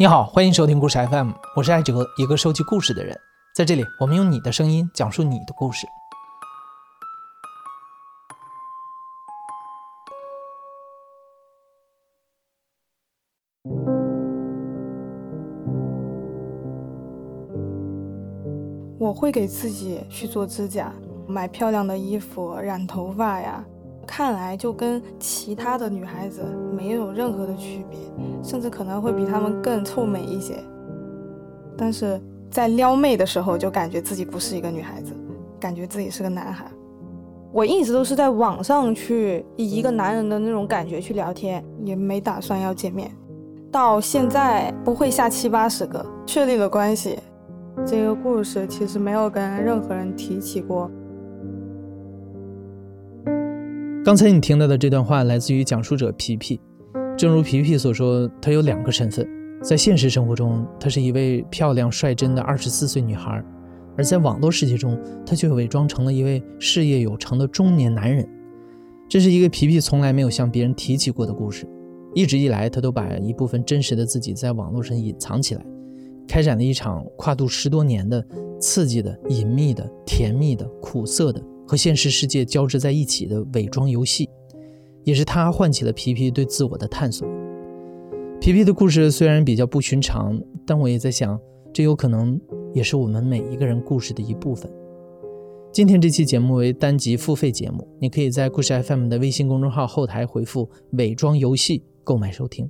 你好，欢迎收听故事 FM，我是艾哲，一个收集故事的人。在这里，我们用你的声音讲述你的故事。我会给自己去做指甲，买漂亮的衣服，染头发呀。看来就跟其他的女孩子没有任何的区别，甚至可能会比她们更臭美一些。但是在撩妹的时候，就感觉自己不是一个女孩子，感觉自己是个男孩。我一直都是在网上去以一个男人的那种感觉去聊天，也没打算要见面。到现在不会下七八十个确立了关系。这个故事其实没有跟任何人提起过。刚才你听到的这段话来自于讲述者皮皮。正如皮皮所说，她有两个身份，在现实生活中，她是一位漂亮率真的二十四岁女孩；而在网络世界中，她却伪装成了一位事业有成的中年男人。这是一个皮皮从来没有向别人提起过的故事。一直以来，她都把一部分真实的自己在网络上隐藏起来，开展了一场跨度十多年的刺激的、隐秘的、甜蜜的、苦涩的。和现实世界交织在一起的伪装游戏，也是他唤起了皮皮对自我的探索。皮皮的故事虽然比较不寻常，但我也在想，这有可能也是我们每一个人故事的一部分。今天这期节目为单集付费节目，你可以在故事 FM 的微信公众号后台回复“伪装游戏”购买收听。